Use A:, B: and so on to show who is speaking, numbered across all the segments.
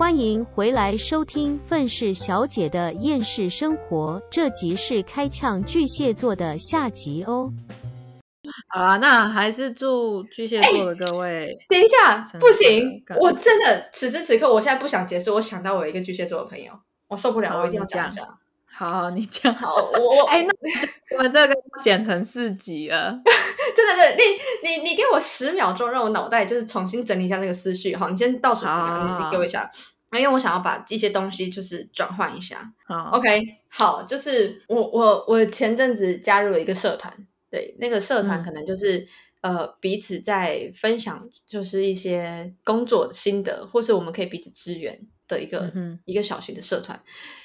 A: 欢迎回来收听《愤世小姐的厌世生活》，这集是开呛巨蟹座的下集哦。
B: 好啦，那还是祝巨蟹座的各位。
C: 等一下，不行我真的此时此刻，我现在不想结束。我想到我有一个巨蟹座的朋友，我受不了，我一定要
B: 你讲
C: 讲一下。
B: 好，你讲。
C: 好，我我
B: 哎，那我们这个剪成四集了。
C: 真的是，你你你给我十秒钟，让我脑袋就是重新整理一下那个思绪。好，你先倒数十秒，
B: 好
C: 你你给我一下，因为我想要把一些东西就是转换一下。
B: 好
C: OK，好，就是我我我前阵子加入了一个社团，对，那个社团
B: 嗯
C: 可能就是、呃彼此在分享，就是一些工作心得，或是我们可以彼此支援的一个、
B: 嗯
C: 一个小型的社团。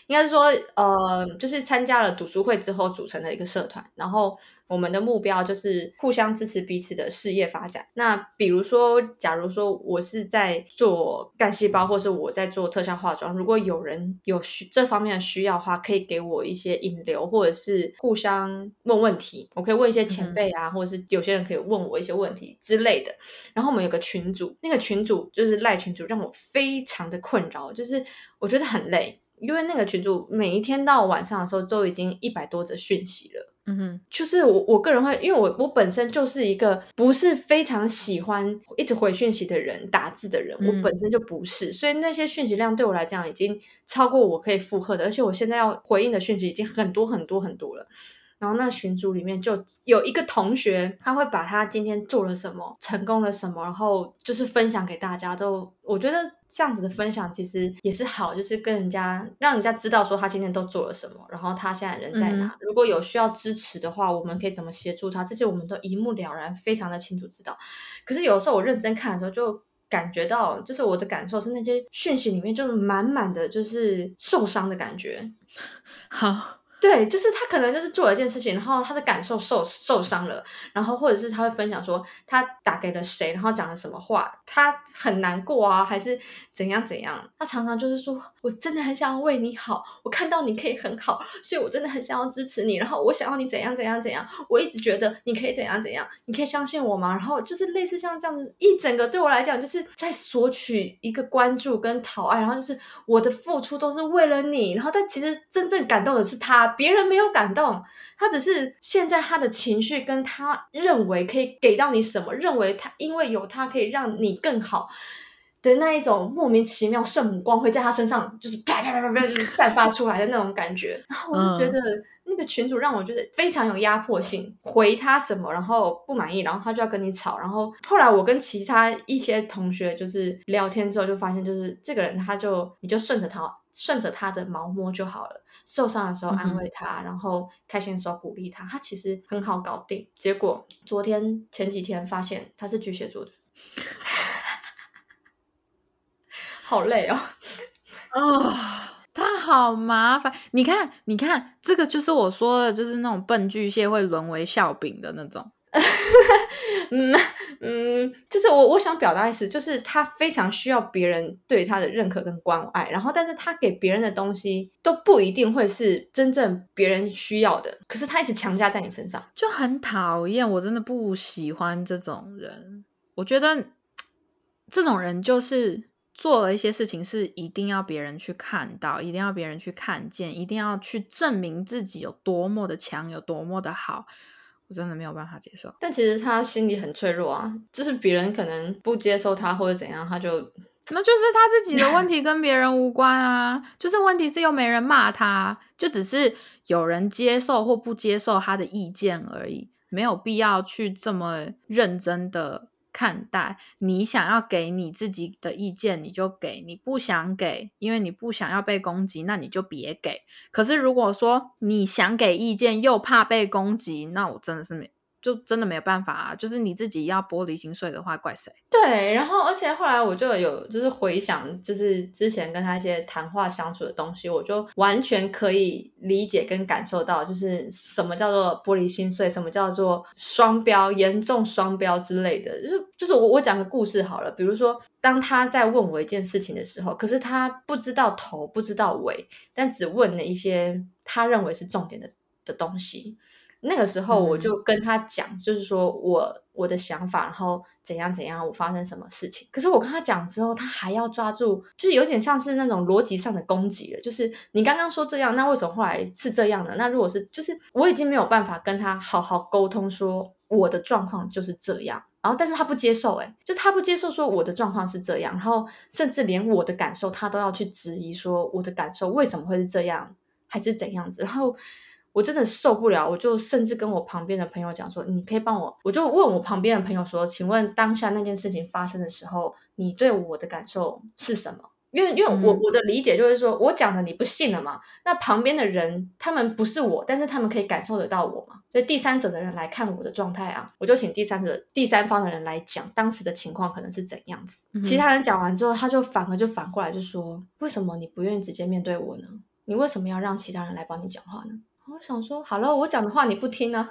C: 应该是说，呃，就是参加了读书会之后组成的一个社团，然后我们的目标就是互相支持彼此的事业发展。那比如说，假如说我是在做干细胞，或是我在做特效化妆，如果有人有需这方面的需要的话，可以给我一些引流，或者是互相问问题。我可以问一些前辈啊，或者是有些人可以问我一些问题之类的。然后我们有个群组，那个群组就是赖群组，让我非常的困扰，就是我觉得很累。因为那个群主每一天到晚上的时候都已经一百多则讯息了，
B: 嗯哼，
C: 就是我我个人会，因为我我本身就是一个不是非常喜欢一直回讯息的人，打字的人，
B: 嗯
C: 我本身就不是，所以那些讯息量对我来讲已经超过我可以负荷的，而且我现在要回应的讯息已经很多很多很多了。然后那群组里面就有一个同学，他会把他今天做了什么，成功了什么，然后就是分享给大家。就我觉得这样子的分享其实也是好，就是跟人家让人家知道说他今天都做了什么，然后他现在人在哪。
B: 嗯
C: 如果有需要支持的话，我们可以怎么协助他，这些我们都一目了然，非常的清楚知道。可是有时候我认真看的时候就。感觉到，就是我的感受是那些讯息里面就是满满的就是受伤的感觉，
B: 好，
C: 对，就是他可能就是做了一件事情，然后他的感受受受伤了，然后或者是他会分享说他打给了谁，然后讲了什么话，他很难过啊，还是怎样怎样。他常常就是说我真的很想要为你好，我看到你可以很好，所以我真的很想要支持你，然后我想要你怎样怎样怎样，我一直觉得你可以怎样怎样，你可以相信我吗？然后就是类似像这样子，一整个对我来讲就是在索取一个关注跟讨爱，然后就是我的付出都是为了你，然后但其实真正感动的是他，别人没有感动，他只是现在他的情绪跟他认为可以给到你什么，认为他因为有他可以让你更好。的那一种莫名其妙圣母光辉在他身上就是啪啪啪啪啪就是散发出来的那种感觉，然后我就觉得那个群主让我觉得非常有压迫性，回他什么然后不满意，然后他就要跟你吵，然后后来我跟其他一些同学就是聊天之后就发现，就是这个人他就你就顺着他顺着他的毛摸就好了。受伤的时候安慰他，然后开心的时候鼓励他，他其实很好搞定。结果昨天前几天发现他是巨蟹座的，好累哦。
B: 哦，他好麻烦。你看，你看，这个就是我说的，就是那种笨巨蟹会沦为笑柄的那种。
C: 嗯嗯，就是我我想表达意思，就是他非常需要别人对他的认可跟关爱，然后但是他给别人的东西都不一定会是真正别人需要的，可是他一直强加在你身上。
B: 就很讨厌，我真的不喜欢这种人。我觉得这种人就是做了一些事情，是一定要别人去看到，一定要别人去看见，一定要去证明自己有多么的强，有多么的好。我真的没有办法接受。
C: 但其实他心里很脆弱啊，就是别人可能不接受他或者怎样，他就
B: 那就是他自己的问题，跟别人无关啊。就是问题是又没人骂他，就只是有人接受或不接受他的意见而已，没有必要去这么认真的看待。你想要给你自己的意见，你就给；你不想给，因为你不想要被攻击，那你就别给。可是如果说你想给意见又怕被攻击，那我真的是没。就真的没有办法啊！就是你自己要玻璃心碎的话，怪谁？
C: 对。然后，而且后来我就有就是回想，就是之前跟他一些谈话相处的东西，我就完全可以理解跟感受到，就是什么叫做玻璃心碎，什么叫做双标、严重双标之类的。就是就是我我讲个故事好了，比如说当他在问我一件事情的时候，可是他不知道头，不知道尾，但只问了一些他认为是重点的的东西。那个时候我
B: 嗯
C: 就跟他讲，就是说我我的想法，然后怎样怎样，我发生什么事情。可是我跟他讲之后，他还要抓住，就是有点像是那种逻辑上的攻击了。就是你刚刚说这样，那为什么后来是这样的？那如果是，就是我已经没有办法跟他好好沟通，说我的状况就是这样。然后，但是他不接受、欸，就他不接受说我的状况是这样，然后甚至连我的感受他都要去质疑，说我的感受为什么会是这样，还是怎样子。然后我真的受不了，我就甚至跟我旁边的朋友讲说，你可以帮我，我就问我旁边的朋友说，请问当下那件事情发生的时候，你对我的感受是什么？因为因为我
B: 嗯
C: 我的理解就是说，我讲的你不信了嘛，那旁边的人他们不是我，但是他们可以感受得到我嘛，所以第三者的人来看我的状态啊，我就请第三者第三方的人来讲当时的情况可能是怎样子。
B: 嗯
C: 其他人讲完之后，他就反而就反过来就说，为什么你不愿意直接面对我呢？你为什么要让其他人来帮你讲话呢？我想说，好了，我讲的话你不听呢、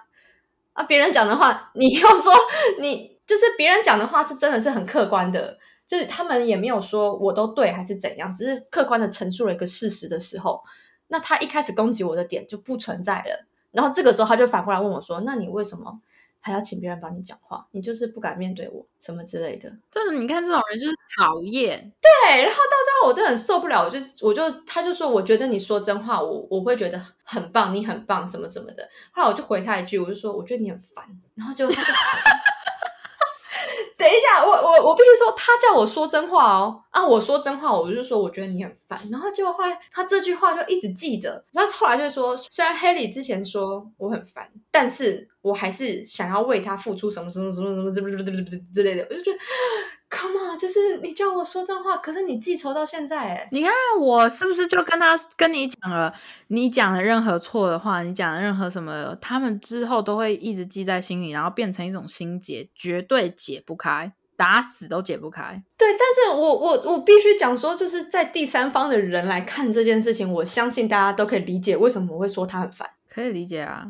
C: 啊，别人讲的话你又说你就是别人讲的话是真的是很客观的，就是他们也没有说我都对还是怎样，只是客观的陈述了一个事实的时候，那他一开始攻击我的点就不存在了。然后这个时候他就反过来问我说：“那你为什么还要请别人帮你讲话？你就是不敢面对我什么之类的？”
B: 就是，你看这种人就是讨厌。
C: 对，然后到最后我真的很受不了，我就我就他就说，我觉得你说真话，我我会觉得很棒，你很棒，什么什么的。后来我就回他一句，我就说我觉得你很烦，然后就他就。等一下，我我我必须说，他叫我说真话哦啊！我说真话，我就说我觉得你很烦。然后结果后来他这句话就一直记着，然后后来就说，虽然 Haley 之前说我很烦，但是我还是想要为他付出什么什么什么什么之之类的。我就觉得，Come on，就是你叫我说脏话，可是你记仇到现在，哎，
B: 你看我是不是就跟他跟你讲了，你讲的任何错的话，你讲的任何什么，他们之后都会一直记在心里，然后变成一种心结，绝对解不开，打死都解不开。
C: 对，但是我我我必须讲说，就是在第三方的人来看这件事情，我相信大家都可以理解为什么我会说他很烦。
B: 可以理解啊，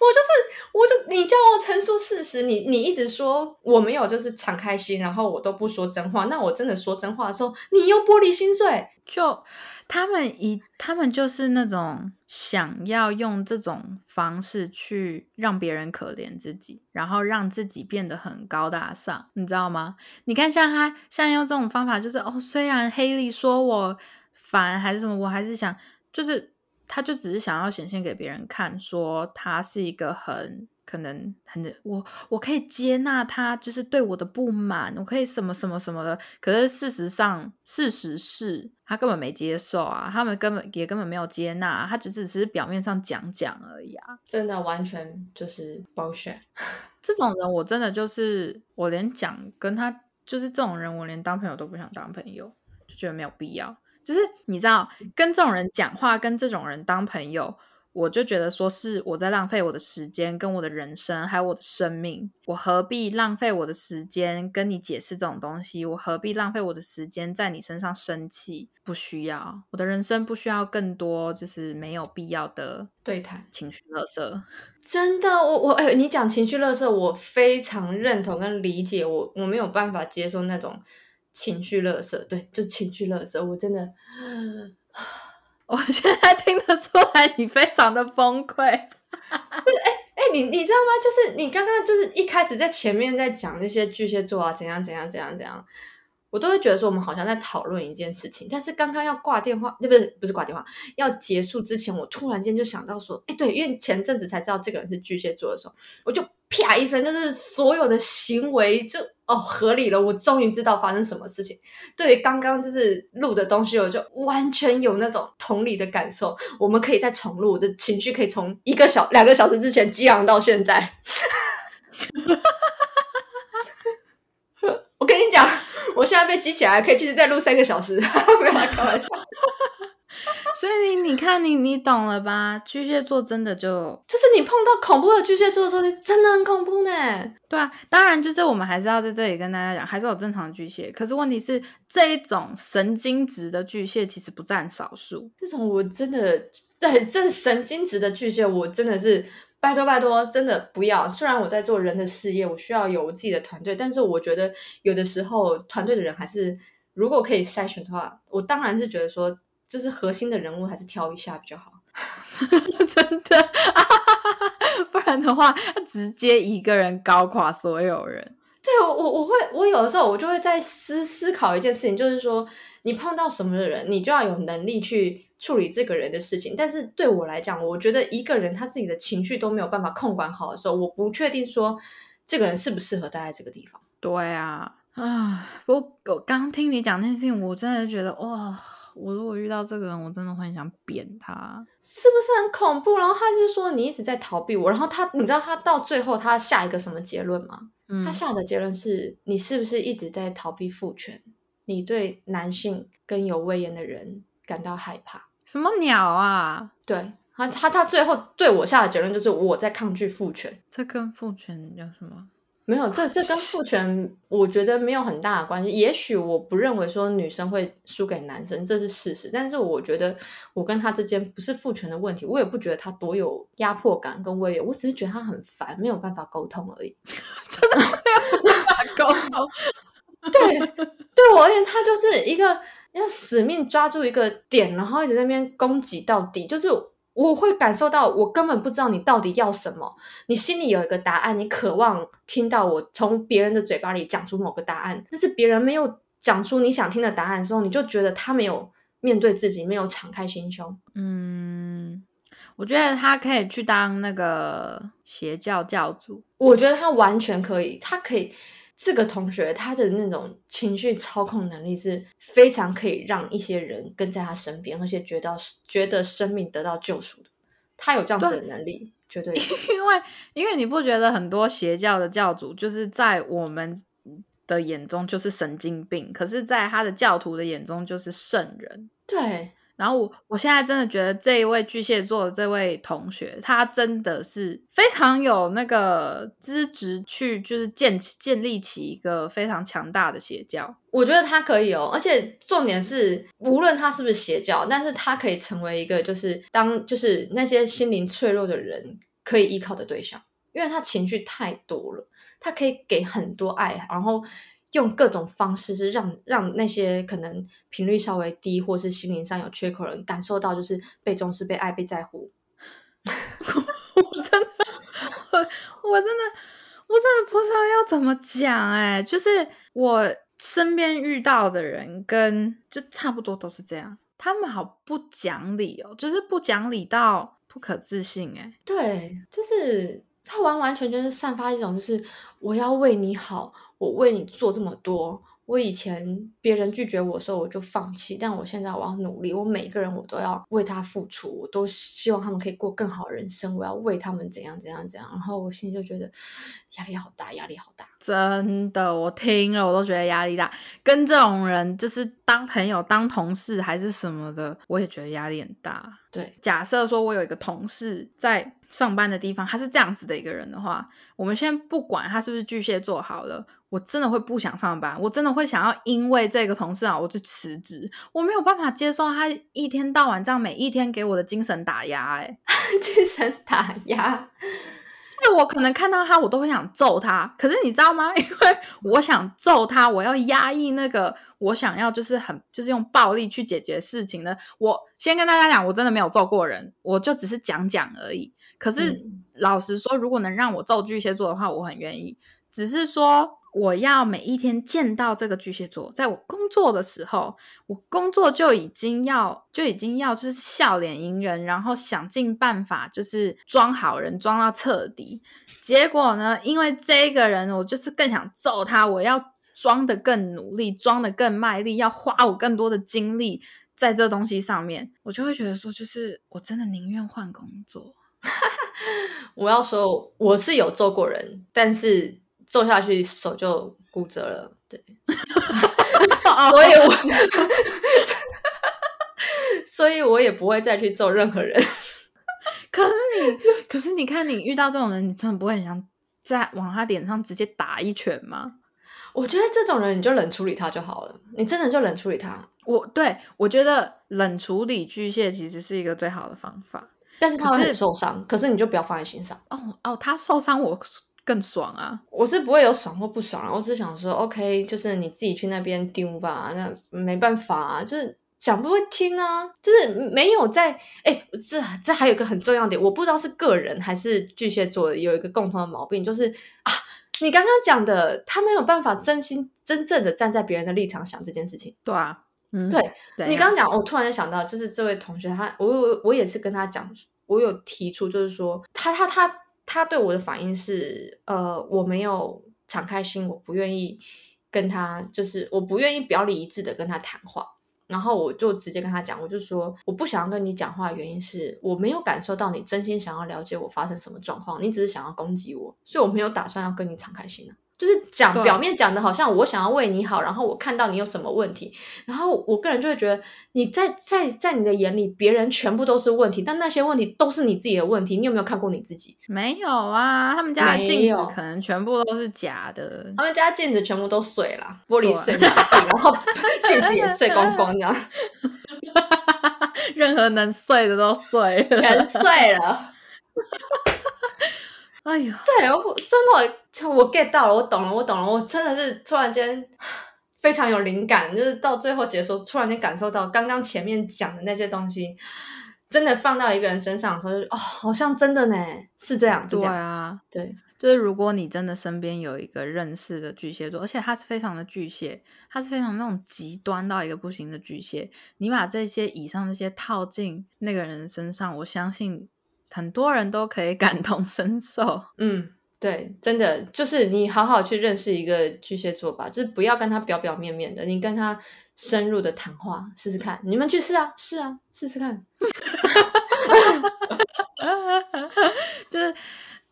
C: 我就是，我就你叫我陈述事实，你你一直说我没有就是敞开心，然后我都不说真话，那我真的说真话的时候，你又玻璃心碎。
B: 就他们一他们就是那种想要用这种方式去让别人可怜自己，然后让自己变得很高大上，你知道吗？你看，像他像用这种方法，就是哦，虽然黑莉说我烦还是什么，我还是想，就是他就只是想要显现给别人看，说他是一个很。可能很我我可以接纳他，就是对我的不满，我可以什么什么什么的。可是事实上，事实是他根本没接受啊，他们根本也根本没有接纳，他只是只是表面上讲讲而已啊。
C: 真的完全就是 bullshit。
B: 这种人我真的就是我连讲跟他就是这种人，我连当朋友都不想当朋友，就觉得没有必要。就是你知道，跟这种人讲话，跟这种人当朋友。我就觉得说是我在浪费我的时间，跟我的人生，还有我的生命。我何必浪费我的时间跟你解释这种东西？我何必浪费我的时间在你身上生气？不需要，我的人生不需要更多就是没有必要的
C: 对谈
B: 情绪勒索。
C: 真的，我我哎，你讲情绪勒索，我非常认同跟理解，我我没有办法接受那种情绪勒索，对，就情绪勒索，我真的。
B: 我现在听得出来，你非常的崩溃。
C: 哎、你你知道吗？就是你刚刚就是一开始在前面在讲那些巨蟹座啊，怎样怎样怎样怎样，我都会觉得说我们好像在讨论一件事情。但是刚刚要挂电话，对不是不是挂电话，要结束之前，我突然间就想到说，哎，对，因为前阵子才知道这个人是巨蟹座的时候，我就啪一声，就是所有的行为就哦合理了，我终于知道发生什么事情。对于刚刚就是录的东西，我就完全有那种同理的感受。我们可以再重录，我的情绪可以从一个小两个小时之前激昂到现在。我跟你讲，我现在被激起来，可以继续再录三个小时，没有来开玩笑。
B: 所以你你看你你懂了吧？巨蟹座真的就
C: 就是你碰到恐怖的巨蟹座的时候，你真的很恐怖呢。
B: 对啊，当然就是我们还是要在这里跟大家讲，还是有正常的巨蟹。可是问题是，这一种神经质的巨蟹其实不占少数。
C: 这种我真的对这神经质的巨蟹，我真的是拜托拜托，真的不要。虽然我在做人的事业，我需要有我自己的团队，但是我觉得有的时候团队的人还是如果可以筛选的话，我当然是觉得说，就是核心的人物还是挑一下比较好。
B: 真的，不然的话，直接一个人搞垮所有人。
C: 对我，我我会，我有的时候我就会在思思考一件事情，就是说，你碰到什么的人，你就要有能力去处理这个人的事情。但是对我来讲，我觉得一个人他自己的情绪都没有办法控管好的时候，我不确定说这个人适不适合待在这个地方。
B: 对啊，啊，不过我刚刚听你讲那件事情，我真的觉得哇，我如果遇到这个人，我真的会很想扁他。
C: 是不是很恐怖？然后他就说你一直在逃避我，然后他，你知道他到最后他下一个什么结论吗？
B: 嗯
C: 他下的结论是你是不是一直在逃避父权？你对男性跟有威严的人感到害怕？
B: 什么鸟啊？
C: 对他，他他最后对我下的结论就是我在抗拒父权。
B: 这跟父权有什么？
C: 没有，这这跟父权我觉得没有很大的关系。也许我不认为说女生会输给男生，这是事实。但是我觉得我跟他之间不是父权的问题，我也不觉得他多有压迫感跟威严，我只是觉得他很烦，没有办法沟通而已。
B: 真的没有办法沟通。
C: 对，对我而言，他就是一个要死命抓住一个点，然后一直在那边攻击到底。就是我会感受到，我根本不知道你到底要什么，你心里有一个答案，你渴望听到我从别人的嘴巴里讲出某个答案，但是别人没有讲出你想听的答案的时候，你就觉得他没有面对自己，没有敞开心胸。
B: 嗯，我觉得他可以去当那个邪教教主。
C: 我觉得他完全可以，他可以。这个同学他的那种情绪操控能力是非常可以让一些人跟在他身边，而且觉得觉得生命得到救赎的。他有这样子的能力，绝对。
B: 因为因为你不觉得很多邪教的教主就是在我们的眼中就是神经病，可是在他的教徒的眼中就是圣人。
C: 对，
B: 然后我我现在真的觉得这一位巨蟹座的这位同学，他真的是非常有那个资质去，就是建建立起一个非常强大的邪教。
C: 我觉得他可以哦，而且重点是，无论他是不是邪教，但是他可以成为一个，就是当就是那些心灵脆弱的人可以依靠的对象，因为他情绪太多了，他可以给很多爱，然后。用各种方式是让让那些可能频率稍微低或是心灵上有缺口的人感受到就是被重视、被爱、被在乎。
B: 我真的，我我真的，我真的不知道要怎么讲哎、就是我身边遇到的人跟就差不多都是这样，他们好不讲理哦，就是不讲理到不可置信哎、
C: 对，就是他完完全全是散发一种就是我要为你好。我为你做这么多，我以前别人拒绝我的时候我就放弃，但我现在我要努力，我每一个人我都要为他付出，我都希望他们可以过更好的人生，我要为他们怎样怎样怎样，然后我心里就觉得压力好大，压力好大，
B: 真的，我听了我都觉得压力大。跟这种人就是当朋友、当同事还是什么的，我也觉得压力很大。
C: 对，
B: 假设说我有一个同事在上班的地方，他是这样子的一个人的话，我们先不管他是不是巨蟹座好了。我真的会不想上班，我真的会想要因为这个同事啊，我就辞职。我没有办法接受他一天到晚这样每一天给我的精神打压、欸，哎，
C: 精神打压。
B: 就我可能看到他，我都会想揍他。可是你知道吗？因为我想揍他，我要压抑那个我想要，就是很就是用暴力去解决事情的。我先跟大家讲，我真的没有揍过人，我就只是讲讲而已。可是、
C: 嗯
B: 老实说，如果能让我揍巨蟹座的话，我很愿意。只是说，我要每一天见到这个巨蟹座，在我工作的时候，我工作就已经要就已经要就是笑脸迎人，然后想尽办法就是装好人，装到彻底。结果呢，因为这个人，我就是更想揍他，我要装的更努力，装的更卖力，要花我更多的精力在这东西上面，我就会觉得说，就是我真的宁愿换工作。
C: 我要说，我是有揍过人，但是揍下去手就骨折了，对，所以我，所以我也不会再去揍任何人。
B: 可是你，可是你看，你遇到这种人，你真的不会很想在往他脸上直接打一拳吗？
C: 我觉得这种人你就冷处理他就好了，你真的就冷处理他。
B: 我对我觉得冷处理巨蟹其实是一个最好的方法。
C: 但是他会很受伤，可是你就不要放在心上。
B: 哦哦，他受伤我更爽啊！
C: 我是不会有爽或不爽啊，我只是想说，OK，就是你自己去那边丢吧，那没办法啊，就是讲不会听啊，就是没有在哎，这这还有一个很重要点，我不知道是个人还是巨蟹座有一个共同的毛病，就是啊，你刚刚讲的，他没有办法真心真正的站在别人的立场想这件事情。
B: 对啊，嗯，
C: 对
B: 对
C: 你刚刚讲，我突然间想到，就是这位同学，他我我我也是跟他讲，我有提出，就是说他他他他对我的反应是，呃，我没有敞开心，我不愿意跟他，就是我不愿意表里一致的跟他谈话。然后我就直接跟他讲，我就说我不想要跟你讲话的原因是我没有感受到你真心想要了解我发生什么状况，你只是想要攻击我，所以我没有打算要跟你敞开心啊。就是讲表面讲的好像我想要为你好，然后我看到你有什么问题，然后我个人就会觉得你在在在你的眼里，别人全部都是问题，但那些问题都是你自己的问题。你有没有看过你自己？
B: 没有啊，他们家的
C: 没
B: 镜子可能全部都是假的。
C: 他们家镜子全部都碎了，玻璃碎满地，然后 镜子也碎光光，这样
B: 任何能碎的都碎了。
C: 全碎了。
B: 哎呀，
C: 对，我真的我 get 到了，我懂了，我懂了，我真的是突然间 非常有灵感，就是到最后结束，突然间感受到刚刚前面讲的那些东西，真的放到一个人身上的时候，就哦，好像真的呢，是这样，是
B: 对啊，
C: 对，
B: 就是如果你真的身边有一个认识的巨蟹座，而且他是非常的巨蟹，他是非常那种极端到一个不行的巨蟹，你把这些以上这些套进那个人身上，我相信很多人都可以感同身受。
C: 嗯。对，真的就是你好好去认识一个巨蟹座吧，就是不要跟他表表面面的，你跟他深入的谈话试试看。你们去试啊，试啊，试试看。
B: 就是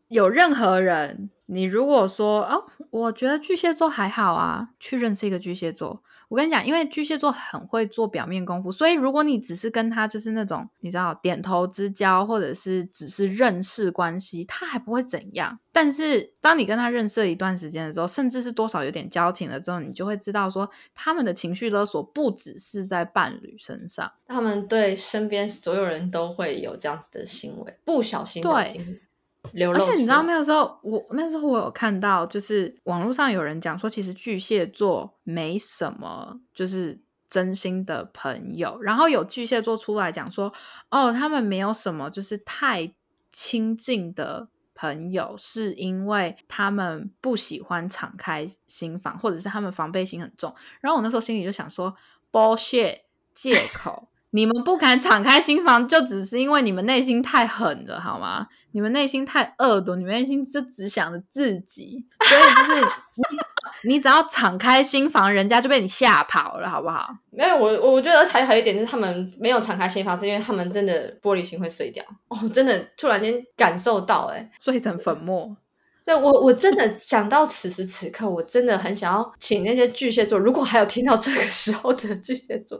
B: 有任何人，你如果说哦，我觉得巨蟹座还好啊，去认识一个巨蟹座。我跟你讲，因为巨蟹座很会做表面功夫，所以如果你只是跟他就是那种你知道点头之交，或者是只是认识关系，他还不会怎样。但是当你跟他认识了一段时间的时候，甚至是多少有点交情了之后，你就会知道说，他们的情绪勒索不只是在伴侣身上。
C: 他们对身边所有人都会有这样子的行为，不小心的
B: 对
C: 经流露。
B: 而且你知道那个时候，我那时候我有看到，就是网络上有人讲说，其实巨蟹座没什么，就是真心的朋友。然后有巨蟹座出来讲说，哦，他们没有什么，就是太亲近的朋友，是因为他们不喜欢敞开心房，或者是他们防备心很重。然后我那时候心里就想说，bullshit，借口。你们不敢敞开心房，就只是因为你们内心太狠了，好吗？你们内心太恶毒，你们内心就只想着自己，所以就是你，你只要敞开心房，人家就被你吓跑了，好不好？
C: 没有我，我觉得还还有一点就是他们没有敞开心房，是因为他们真的玻璃心会碎掉。哦，真的突然间感受到、欸，哎，
B: 碎成粉末。
C: 对我我真的想到此时此刻，我真的很想要请那些巨蟹座，如果还有听到这个时候的巨蟹座，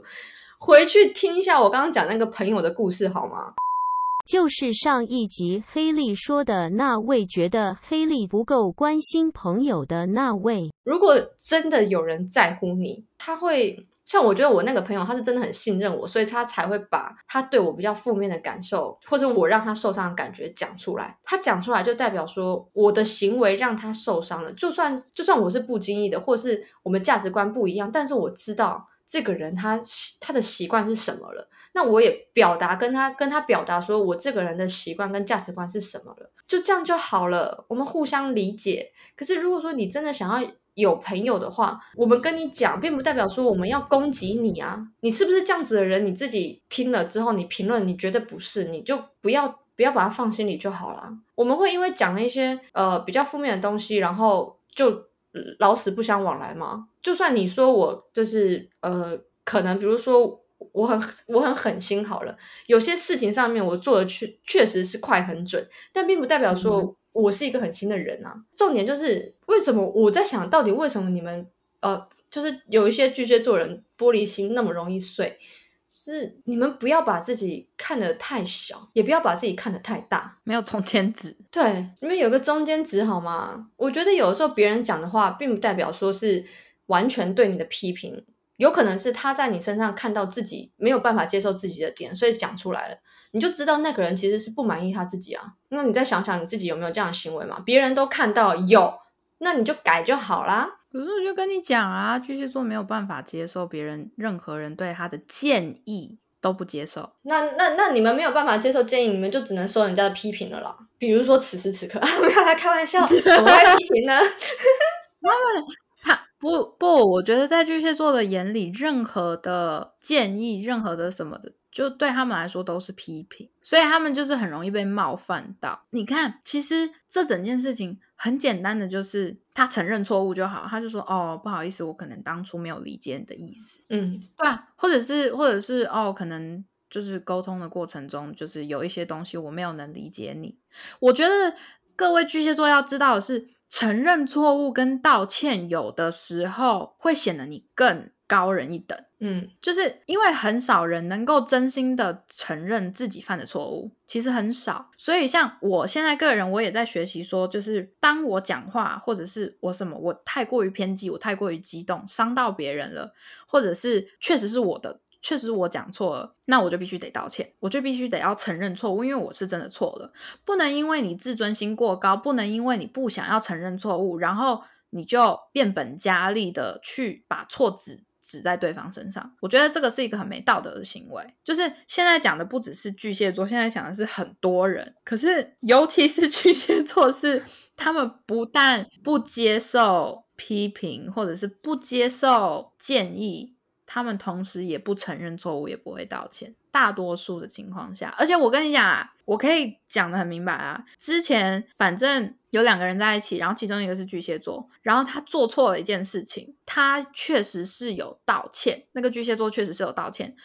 C: 回去听一下我刚刚讲那个朋友的故事好吗？
A: 就是上一集黑莉说的那位觉得黑莉不够关心朋友的那位。
C: 如果真的有人在乎你，他会像我觉得我那个朋友，他是真的很信任我，所以他才会把他对我比较负面的感受，或者我让他受伤的感觉讲出来。他讲出来就代表说我的行为让他受伤了。就算就算我是不经意的，或是我们价值观不一样，但是我知道这个人他他的习惯是什么了。那我也表达跟他跟他表达说我这个人的习惯跟价值观是什么了，就这样就好了，我们互相理解。可是如果说你真的想要有朋友的话，我们跟你讲，并不代表说我们要攻击你啊。你是不是这样子的人？你自己听了之后，你评论，你觉得不是，你就不要不要把它放心里就好了。我们会因为讲了一些呃比较负面的东西，然后就老死不相往来嘛？就算你说我就是呃，可能比如说。我很 我很狠心好了，有些事情上面我做的确确实是快很准，但并不代表说我是一个狠心的人啊。重点就是为什么我在想到底为什么你们呃，就是有一些巨蟹座人玻璃心那么容易碎，是你们不要把自己看得太小，也不要把自己看得太大，
B: 没有中间值。
C: 对，你们有个中间值好吗？我觉得有的时候别人讲的话，并不代表说是完全对你的批评。有可能是他在你身上看到自己没有办法接受自己的点，所以讲出来了，你就知道那个人其实是不满意他自己啊。那你再想想你自己有没有这样的行为嘛？别人都看到有，那你就改就好啦。
B: 可是我就跟你讲啊，巨蟹座没有办法接受别人任何人对他的建议都不接受。
C: 那那那你们没有办法接受建议，你们就只能收人家的批评了啦。比如说此时此刻，没有在开玩笑，我在批评呢。
B: 他不不，我觉得在巨蟹座的眼里，任何的建议，任何的什么的，就对他们来说都是批评，所以他们就是很容易被冒犯到。你看，其实这整件事情很简单的，就是他承认错误就好，他就说：“哦，不好意思，我可能当初没有理解你的意思。”
C: 嗯，
B: 对啊，或者是或者是哦，可能就是沟通的过程中，就是有一些东西我没有能理解你。我觉得各位巨蟹座要知道的是。承认错误跟道歉，有的时候会显得你更高人一等。
C: 嗯，
B: 就是因为很少人能够真心的承认自己犯的错误，其实很少。所以像我现在个人，我也在学习说，就是当我讲话或者是我什么，我太过于偏激，我太过于激动，伤到别人了，或者是确实是我的。确实我讲错了，那我就必须得道歉，我就必须得要承认错误，因为我是真的错了。不能因为你自尊心过高，不能因为你不想要承认错误，然后你就变本加厉的去把错指指在对方身上。我觉得这个是一个很没道德的行为。就是现在讲的不只是巨蟹座，现在讲的是很多人，可是尤其是巨蟹座，是他们不但不接受批评，或者是不接受建议。他们同时也不承认错误，也不会道歉。大多数的情况下，而且我跟你讲啊，我可以讲的很明白啊。之前反正有两个人在一起，然后其中一个是巨蟹座，然后他做错了一件事情，他确实是有道歉。那个巨蟹座确实是有道歉，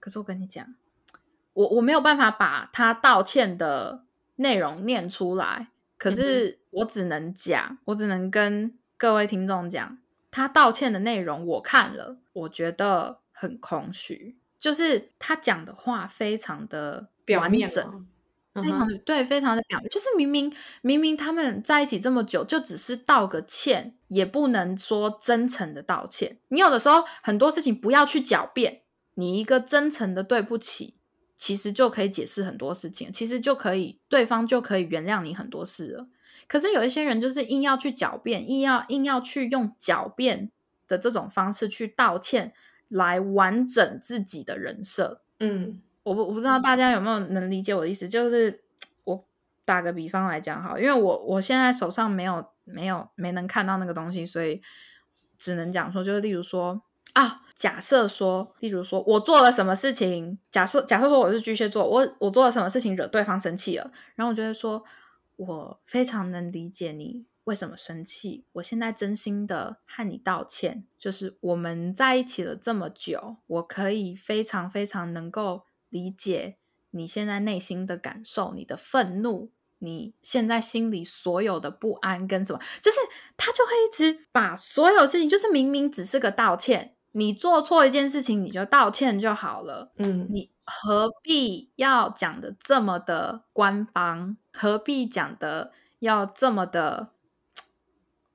B: 可是我跟你讲，我我没有办法把他道歉的内容念出来，可是我只能讲，我只能跟各位听众讲。他道歉的内容我看了，我觉得很空虚，就是他讲的话非常的完整，非常的对，非常的表面，就是明明明明他们在一起这么久，就只是道个歉，也不能说真诚的道歉。你有的时候很多事情不要去狡辩，你一个真诚的对不起，其实就可以解释很多事情，其实就可以对方就可以原谅你很多事了。可是有一些人就是硬要去狡辩，硬要硬要去用狡辩的这种方式去道歉，来完整自己的人设。
C: 嗯，
B: 我不我不知道大家有没有能理解我的意思，就是我打个比方来讲哈，因为我我现在手上没有没有没能看到那个东西，所以只能讲说，就是例如说啊，假设说，例如说我做了什么事情，假设假设说我是巨蟹座，我我做了什么事情惹对方生气了，然后我就会说。我非常能理解你为什么生气，我现在真心的和你道歉。就是我们在一起了这么久，我可以非常非常能够理解你现在内心的感受，你的愤怒，你现在心里所有的不安跟什么，就是他就会一直把所有事情，就是明明只是个道歉，你做错一件事情，你就道歉就好了。
C: 嗯，
B: 你。何必要讲的这么的官方？何必讲的要这么的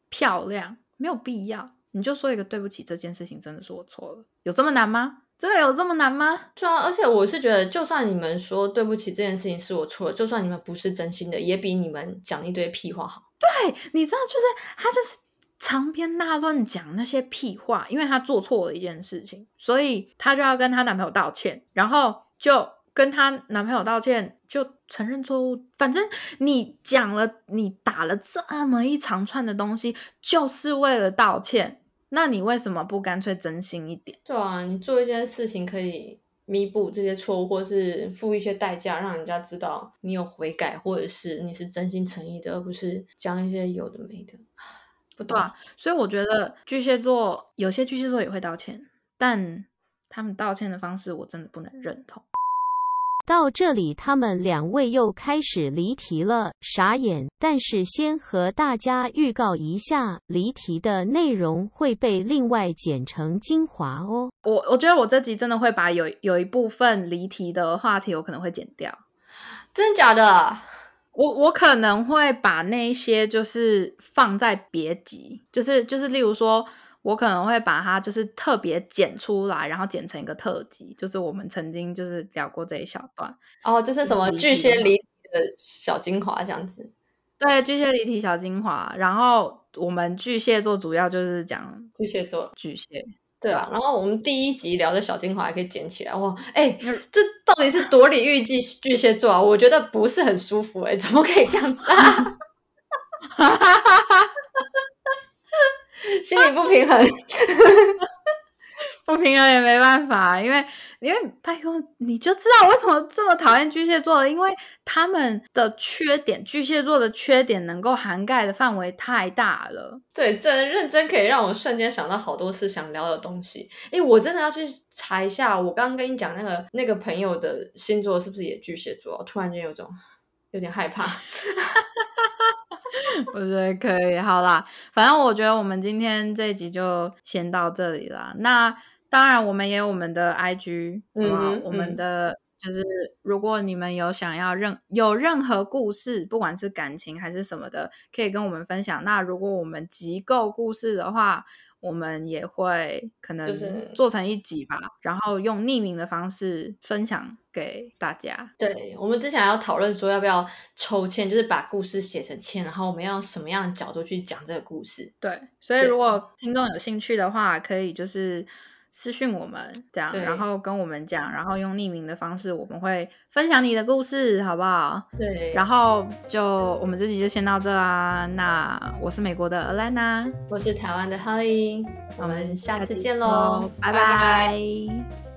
B: 漂亮？没有必要，你就说一个对不起，这件事情真的是我错了，有这么难吗？真的有这么难吗？
C: 对啊，而且我是觉得，就算你们说对不起，这件事情是我错了，就算你们不是真心的，也比你们讲一堆屁话好。
B: 对，你知道，就是他就是长篇大论讲那些屁话，因为她做错了一件事情，所以她就要跟她男朋友道歉，然后。就跟她男朋友道歉，就承认错误。反正你讲了，你打了这么一长串的东西，就是为了道歉。那你为什么不干脆真心一点？
C: 对啊，你做一件事情可以弥补这些错误，或是付一些代价，让人家知道你有悔改，或者是你是真心诚意的，而不是讲一些有的没的。不
B: 对啊，所以我觉得巨蟹座有些巨蟹座也会道歉，但他们道歉的方式我真的不能认同。
A: 到这里，他们两位又开始离题了，傻眼。但是先和大家预告一下，离题的内容会被另外剪成精华哦。
B: 我我觉得我这集真的会把有有一部分离题的话题，我可能会剪掉。
C: 真的假的？
B: 我我可能会把那些就是放在别集，就是就是例如说。我可能会把它就是特别剪出来，然后剪成一个特辑，就是我们曾经就是聊过这一小段
C: 哦，就是什么巨蟹离的小精华这样子。
B: 对，巨蟹离题小精华。然后我们巨蟹座主要就是讲
C: 巨蟹座，
B: 巨蟹。
C: 对啊，然后我们第一集聊的小精华还可以捡起来哇！哎，这到底是多里预计巨蟹座啊？我觉得不是很舒服哎，怎么可以这样子啊？心里不平衡。
B: 不平衡也没办法，因为因为拜托你就知道为什么这么讨厌巨蟹座了，因为他们的缺点，巨蟹座的缺点能够涵盖的范围太大了。
C: 对，这认真可以让我瞬间想到好多次想聊的东西。哎，我真的要去查一下，我刚刚跟你讲那个那个朋友的星座是不是也巨蟹座？突然间有种有点害怕。
B: 我觉得可以，好啦，反正我觉得我们今天这一集就先到这里啦。那当然，我们也有我们的 IG，嗯，我们的就是，如果你们有想要任有任何故事，不管是感情还是什么的，可以跟我们分享。那如果我们集够故事的话，我们也会可能做成一集吧，然后用匿名的方式分享给大家。
C: 对，我们之前要讨论说要不要抽签，就是把故事写成签，然后我们要用什么样的角度去讲这个故事。
B: 对，所以如果听众有兴趣的话，可以就是。私讯我们这样，然后跟我们讲，然后用匿名的方式，我们会分享你的故事，好不好？
C: 对，
B: 然后就我们这集就先到这啦。那我是美国的 Alana，
C: 我是台湾的 Holly，我们下次见
B: 喽，拜拜。